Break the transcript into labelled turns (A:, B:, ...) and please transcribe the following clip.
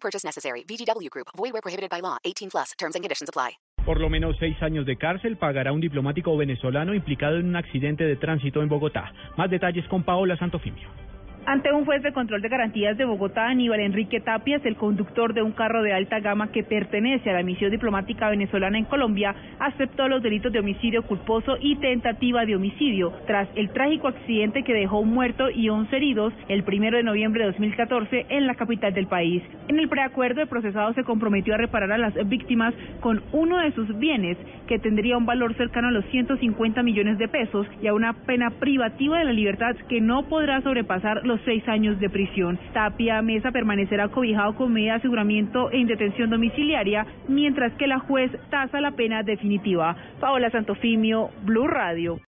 A: Purchase necessary. VGW Group. Void where prohibited by law. 18 plus. Terms and conditions apply.
B: Por lo menos seis años de cárcel pagará un diplomático venezolano implicado en un accidente de tránsito en Bogotá. Más detalles con Paola Santofimio.
C: Ante un juez de control de garantías de Bogotá, Aníbal Enrique Tapias, el conductor de un carro de alta gama que pertenece a la misión diplomática venezolana en Colombia, aceptó los delitos de homicidio culposo y tentativa de homicidio tras el trágico accidente que dejó un muerto y 11 heridos el primero de noviembre de 2014 en la capital del país. En el preacuerdo, el procesado se comprometió a reparar a las víctimas con uno de sus bienes, que tendría un valor cercano a los 150 millones de pesos y a una pena privativa de la libertad que no podrá sobrepasar los seis años de prisión. Tapia Mesa permanecerá cobijado con media de aseguramiento en detención domiciliaria, mientras que la juez tasa la pena definitiva. Paola Santofimio, Blue Radio.